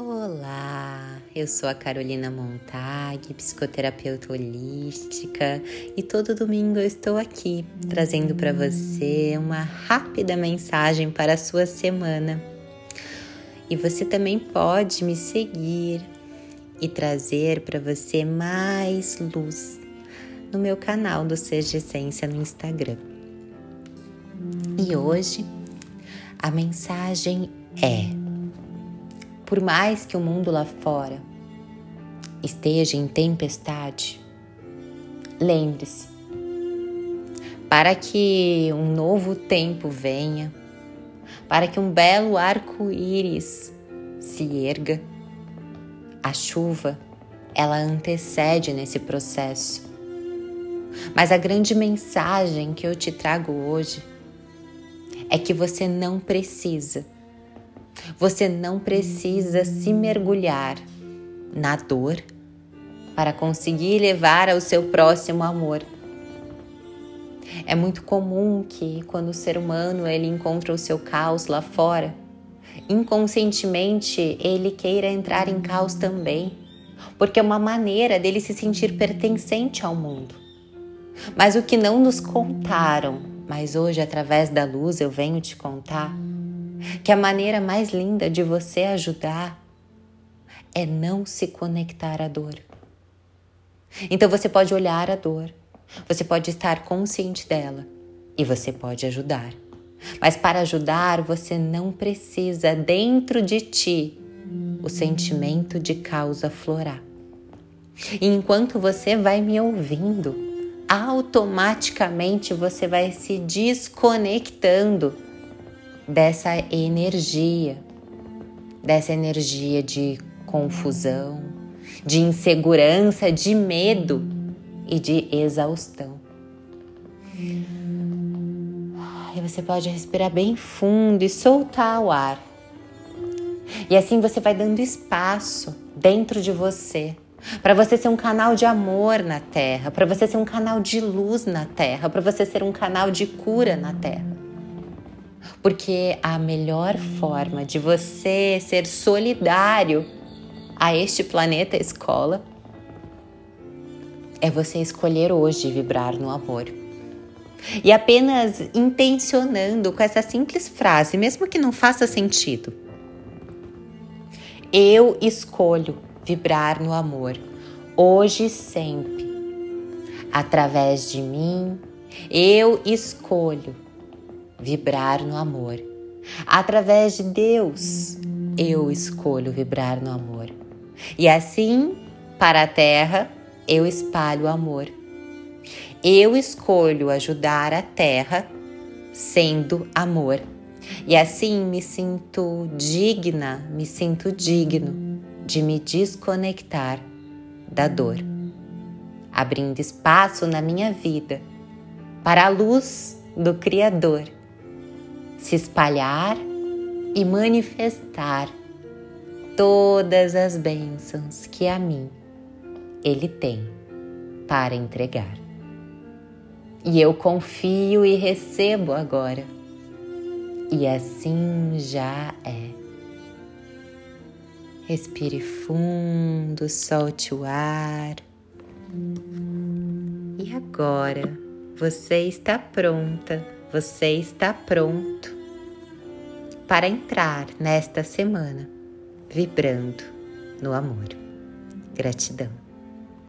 Olá, eu sou a Carolina Montag, psicoterapeuta holística, e todo domingo eu estou aqui trazendo para você uma rápida mensagem para a sua semana. E você também pode me seguir e trazer para você mais luz no meu canal do Seja Essência no Instagram. E hoje a mensagem é por mais que o mundo lá fora esteja em tempestade, lembre-se, para que um novo tempo venha, para que um belo arco-íris se erga, a chuva ela antecede nesse processo. Mas a grande mensagem que eu te trago hoje é que você não precisa você não precisa se mergulhar na dor para conseguir levar ao seu próximo amor. É muito comum que quando o ser humano ele encontra o seu caos lá fora, inconscientemente ele queira entrar em caos também, porque é uma maneira dele se sentir pertencente ao mundo. Mas o que não nos contaram, mas hoje através da luz eu venho te contar, que a maneira mais linda de você ajudar é não se conectar à dor. Então você pode olhar a dor, você pode estar consciente dela e você pode ajudar. Mas para ajudar, você não precisa dentro de ti o sentimento de causa florar. E enquanto você vai me ouvindo, automaticamente você vai se desconectando dessa energia, dessa energia de confusão, de insegurança, de medo e de exaustão. E você pode respirar bem fundo e soltar o ar. E assim você vai dando espaço dentro de você para você ser um canal de amor na Terra, para você ser um canal de luz na Terra, para você ser um canal de cura na Terra. Porque a melhor forma de você ser solidário a este planeta escola é você escolher hoje vibrar no amor. E apenas intencionando com essa simples frase, mesmo que não faça sentido. Eu escolho vibrar no amor, hoje e sempre. Através de mim, eu escolho vibrar no amor. Através de Deus, eu escolho vibrar no amor. E assim, para a terra, eu espalho o amor. Eu escolho ajudar a terra sendo amor. E assim me sinto digna, me sinto digno de me desconectar da dor, abrindo espaço na minha vida para a luz do Criador se espalhar e manifestar todas as bênçãos que a mim Ele tem para entregar. E eu confio e recebo agora, e assim já é. Respire fundo, solte o ar. E agora você está pronta você está pronto para entrar nesta semana vibrando no amor. Gratidão.